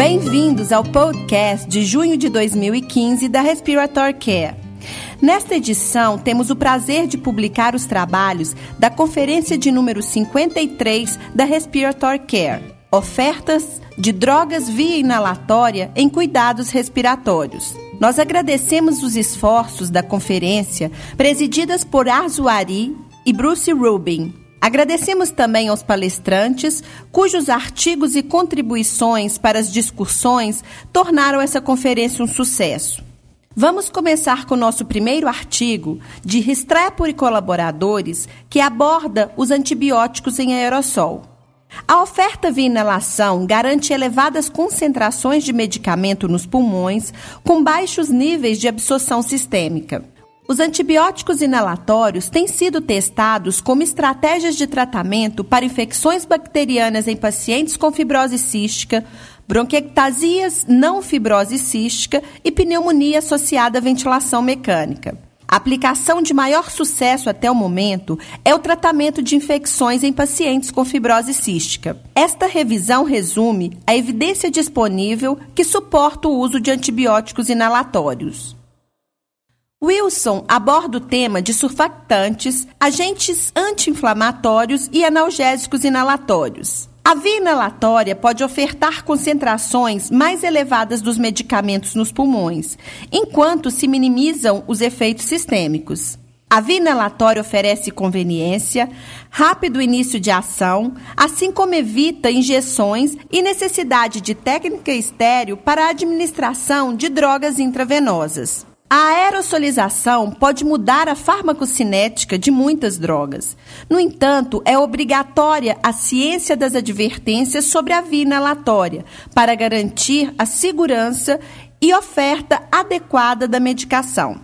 Bem-vindos ao podcast de junho de 2015 da Respiratory Care. Nesta edição, temos o prazer de publicar os trabalhos da conferência de número 53 da Respiratory Care, ofertas de drogas via inalatória em cuidados respiratórios. Nós agradecemos os esforços da conferência, presididas por Arzuari e Bruce Rubin. Agradecemos também aos palestrantes, cujos artigos e contribuições para as discussões tornaram essa conferência um sucesso. Vamos começar com o nosso primeiro artigo de Restrepo e colaboradores, que aborda os antibióticos em aerossol. A oferta via inalação garante elevadas concentrações de medicamento nos pulmões, com baixos níveis de absorção sistêmica. Os antibióticos inalatórios têm sido testados como estratégias de tratamento para infecções bacterianas em pacientes com fibrose cística, bronquiectasias não fibrose cística e pneumonia associada à ventilação mecânica. A aplicação de maior sucesso até o momento é o tratamento de infecções em pacientes com fibrose cística. Esta revisão resume a evidência disponível que suporta o uso de antibióticos inalatórios. Wilson aborda o tema de surfactantes, agentes anti-inflamatórios e analgésicos inalatórios. A via inalatória pode ofertar concentrações mais elevadas dos medicamentos nos pulmões, enquanto se minimizam os efeitos sistêmicos. A via inalatória oferece conveniência, rápido início de ação, assim como evita injeções e necessidade de técnica estéreo para a administração de drogas intravenosas. A aerosolização pode mudar a farmacocinética de muitas drogas. No entanto, é obrigatória a ciência das advertências sobre a via inalatória para garantir a segurança e oferta adequada da medicação.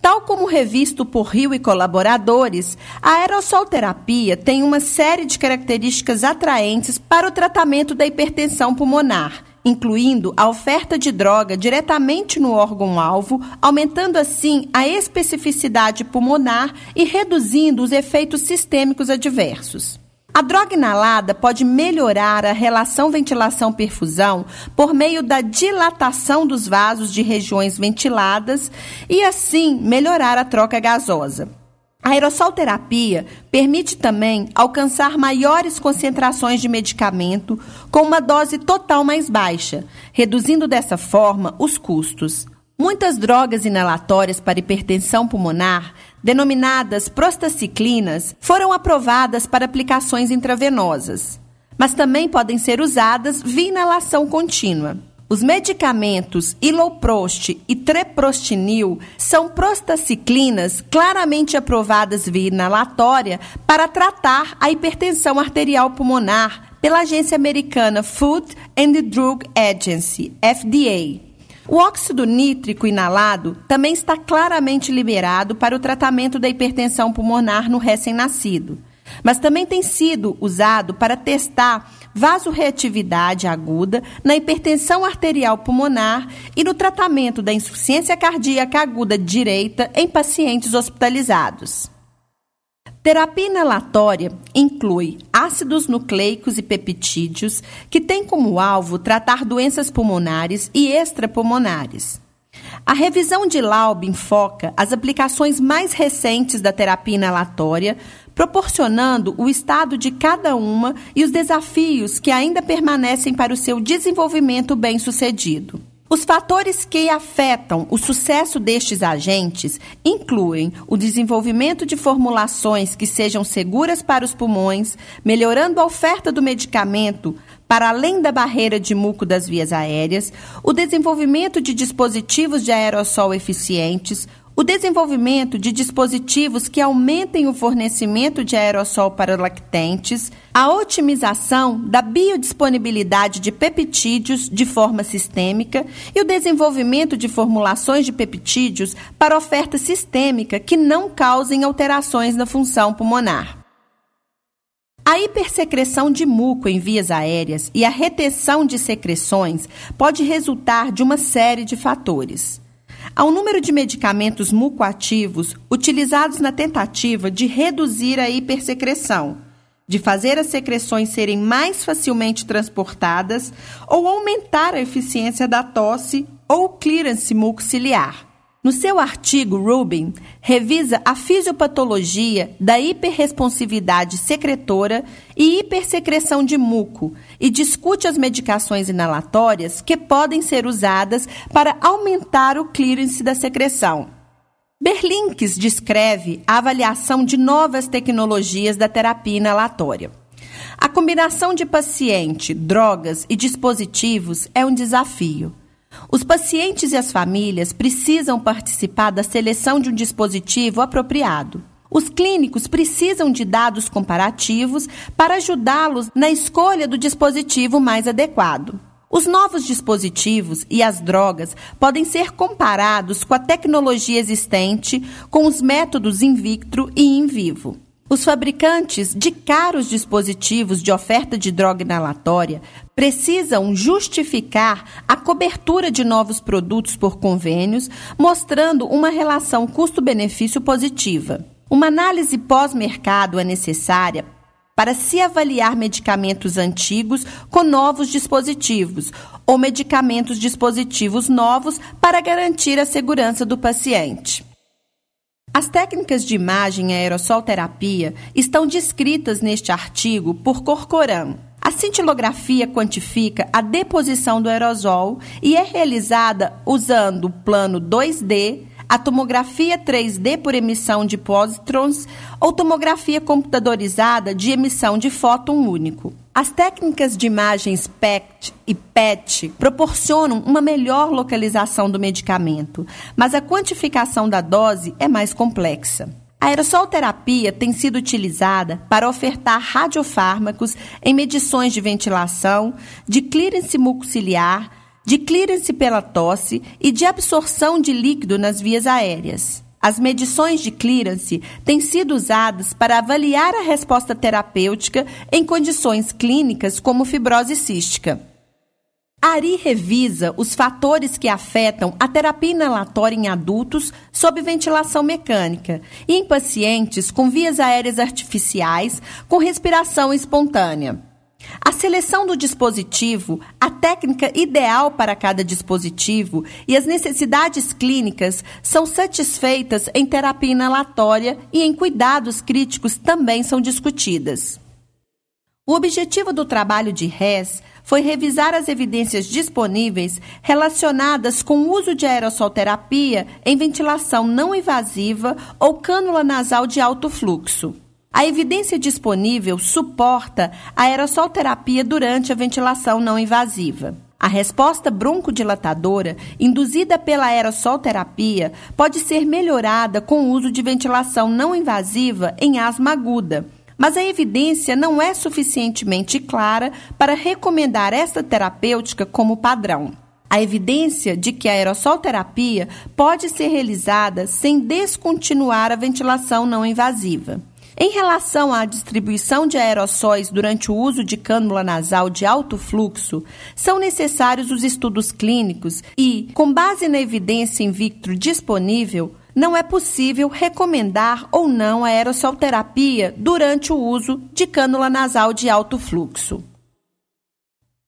Tal como revisto por Rio e colaboradores, a aerossolterapia tem uma série de características atraentes para o tratamento da hipertensão pulmonar incluindo a oferta de droga diretamente no órgão-alvo, aumentando assim a especificidade pulmonar e reduzindo os efeitos sistêmicos adversos. A droga inalada pode melhorar a relação ventilação-perfusão por meio da dilatação dos vasos de regiões ventiladas e, assim, melhorar a troca gasosa. A aerossolterapia permite também alcançar maiores concentrações de medicamento com uma dose total mais baixa, reduzindo dessa forma os custos. Muitas drogas inalatórias para hipertensão pulmonar, denominadas prostaciclinas, foram aprovadas para aplicações intravenosas, mas também podem ser usadas via inalação contínua. Os medicamentos Iloprost e Treprostinil são prostaciclinas claramente aprovadas via inalatória para tratar a hipertensão arterial pulmonar pela agência americana Food and Drug Agency, FDA. O óxido nítrico inalado também está claramente liberado para o tratamento da hipertensão pulmonar no recém-nascido mas também tem sido usado para testar vasorreatividade aguda na hipertensão arterial pulmonar e no tratamento da insuficiência cardíaca aguda direita em pacientes hospitalizados. Terapia inalatória inclui ácidos nucleicos e peptídeos que têm como alvo tratar doenças pulmonares e extrapulmonares. A revisão de Laub foca as aplicações mais recentes da terapia inalatória proporcionando o estado de cada uma e os desafios que ainda permanecem para o seu desenvolvimento bem-sucedido. Os fatores que afetam o sucesso destes agentes incluem o desenvolvimento de formulações que sejam seguras para os pulmões, melhorando a oferta do medicamento para além da barreira de muco das vias aéreas, o desenvolvimento de dispositivos de aerossol eficientes, o desenvolvimento de dispositivos que aumentem o fornecimento de aerossol para lactentes, a otimização da biodisponibilidade de peptídeos de forma sistêmica e o desenvolvimento de formulações de peptídeos para oferta sistêmica que não causem alterações na função pulmonar. A hipersecreção de muco em vias aéreas e a retenção de secreções pode resultar de uma série de fatores ao número de medicamentos mucoativos utilizados na tentativa de reduzir a hipersecreção, de fazer as secreções serem mais facilmente transportadas ou aumentar a eficiência da tosse ou clearance mucociliar. No seu artigo, Rubin revisa a fisiopatologia da hiperresponsividade secretora e hipersecreção de muco e discute as medicações inalatórias que podem ser usadas para aumentar o clearance da secreção. Berlinks descreve a avaliação de novas tecnologias da terapia inalatória. A combinação de paciente, drogas e dispositivos é um desafio. Os pacientes e as famílias precisam participar da seleção de um dispositivo apropriado. Os clínicos precisam de dados comparativos para ajudá-los na escolha do dispositivo mais adequado. Os novos dispositivos e as drogas podem ser comparados com a tecnologia existente, com os métodos in vitro e in vivo. Os fabricantes de caros dispositivos de oferta de droga inalatória precisam justificar a cobertura de novos produtos por convênios, mostrando uma relação custo-benefício positiva. Uma análise pós-mercado é necessária para se avaliar medicamentos antigos com novos dispositivos ou medicamentos dispositivos novos para garantir a segurança do paciente. As técnicas de imagem e aerossol terapia estão descritas neste artigo por Corcoran. A cintilografia quantifica a deposição do aerosol e é realizada usando o plano 2D, a tomografia 3D por emissão de pósitrons ou tomografia computadorizada de emissão de fóton único. As técnicas de imagens PET e PET proporcionam uma melhor localização do medicamento, mas a quantificação da dose é mais complexa. A aerossol terapia tem sido utilizada para ofertar radiofármacos em medições de ventilação, de clearance mucociliar, de clearance pela tosse e de absorção de líquido nas vias aéreas. As medições de clearance têm sido usadas para avaliar a resposta terapêutica em condições clínicas como fibrose cística. Ari revisa os fatores que afetam a terapia inalatória em adultos sob ventilação mecânica e em pacientes com vias aéreas artificiais com respiração espontânea. A seleção do dispositivo, a técnica ideal para cada dispositivo e as necessidades clínicas são satisfeitas em terapia inalatória e em cuidados críticos também são discutidas. O objetivo do trabalho de Hess foi revisar as evidências disponíveis relacionadas com o uso de aerossolterapia em ventilação não invasiva ou cânula nasal de alto fluxo. A evidência disponível suporta a aerossolterapia durante a ventilação não invasiva. A resposta broncodilatadora induzida pela aerossolterapia pode ser melhorada com o uso de ventilação não invasiva em asma aguda, mas a evidência não é suficientemente clara para recomendar esta terapêutica como padrão. A evidência de que a aerossolterapia pode ser realizada sem descontinuar a ventilação não invasiva. Em relação à distribuição de aerossóis durante o uso de cânula nasal de alto fluxo, são necessários os estudos clínicos e, com base na evidência in vitro disponível, não é possível recomendar ou não a aerossolterapia durante o uso de cânula nasal de alto fluxo.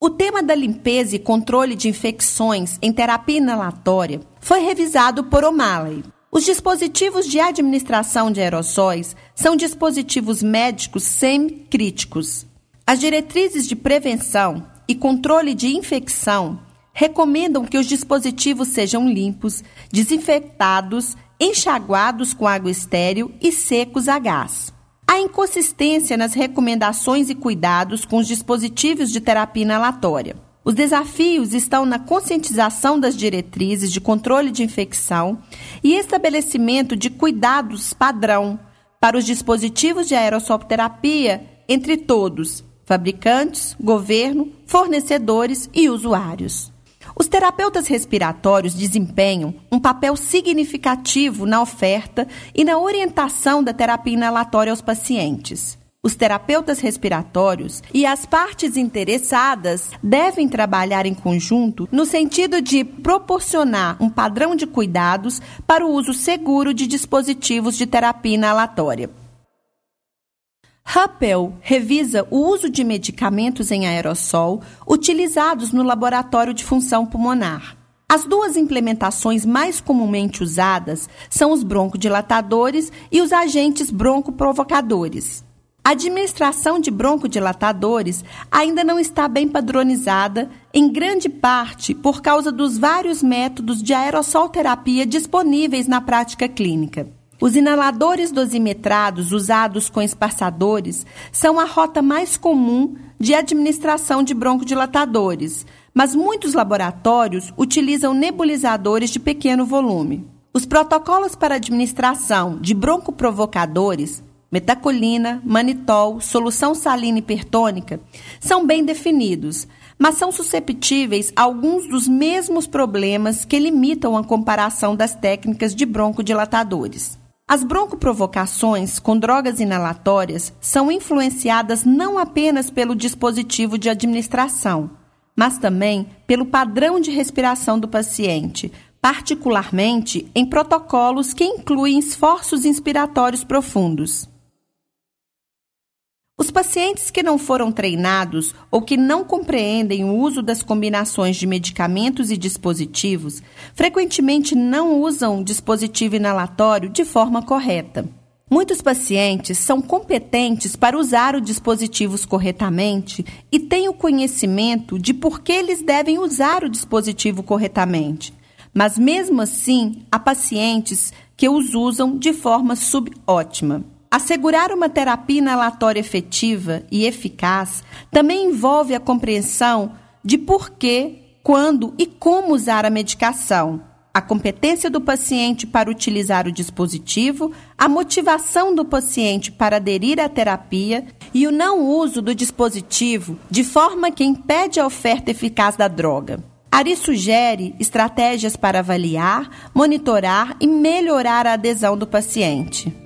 O tema da limpeza e controle de infecções em terapia inalatória foi revisado por O'Malley. Os dispositivos de administração de aerossóis são dispositivos médicos semi-críticos. As diretrizes de prevenção e controle de infecção recomendam que os dispositivos sejam limpos, desinfetados, enxaguados com água estéril e secos a gás. Há inconsistência nas recomendações e cuidados com os dispositivos de terapia inalatória. Os desafios estão na conscientização das diretrizes de controle de infecção e estabelecimento de cuidados padrão para os dispositivos de aerossolterapia entre todos, fabricantes, governo, fornecedores e usuários. Os terapeutas respiratórios desempenham um papel significativo na oferta e na orientação da terapia inalatória aos pacientes. Os terapeutas respiratórios e as partes interessadas devem trabalhar em conjunto no sentido de proporcionar um padrão de cuidados para o uso seguro de dispositivos de terapia inalatória. Rappel revisa o uso de medicamentos em aerossol utilizados no laboratório de função pulmonar. As duas implementações mais comumente usadas são os broncodilatadores e os agentes broncoprovocadores. A administração de broncodilatadores ainda não está bem padronizada, em grande parte por causa dos vários métodos de aerossol terapia disponíveis na prática clínica. Os inaladores dosimetrados usados com espaçadores são a rota mais comum de administração de broncodilatadores, mas muitos laboratórios utilizam nebulizadores de pequeno volume. Os protocolos para administração de broncoprovocadores, metacolina, manitol, solução salina hipertônica, são bem definidos, mas são susceptíveis a alguns dos mesmos problemas que limitam a comparação das técnicas de broncodilatadores. As broncoprovocações com drogas inalatórias são influenciadas não apenas pelo dispositivo de administração, mas também pelo padrão de respiração do paciente, particularmente em protocolos que incluem esforços inspiratórios profundos. Os pacientes que não foram treinados ou que não compreendem o uso das combinações de medicamentos e dispositivos frequentemente não usam o dispositivo inalatório de forma correta. Muitos pacientes são competentes para usar os dispositivos corretamente e têm o conhecimento de por que eles devem usar o dispositivo corretamente. Mas mesmo assim, há pacientes que os usam de forma subótima. Assegurar uma terapia inalatória efetiva e eficaz também envolve a compreensão de por que, quando e como usar a medicação, a competência do paciente para utilizar o dispositivo, a motivação do paciente para aderir à terapia e o não uso do dispositivo de forma que impede a oferta eficaz da droga. Ari sugere estratégias para avaliar, monitorar e melhorar a adesão do paciente.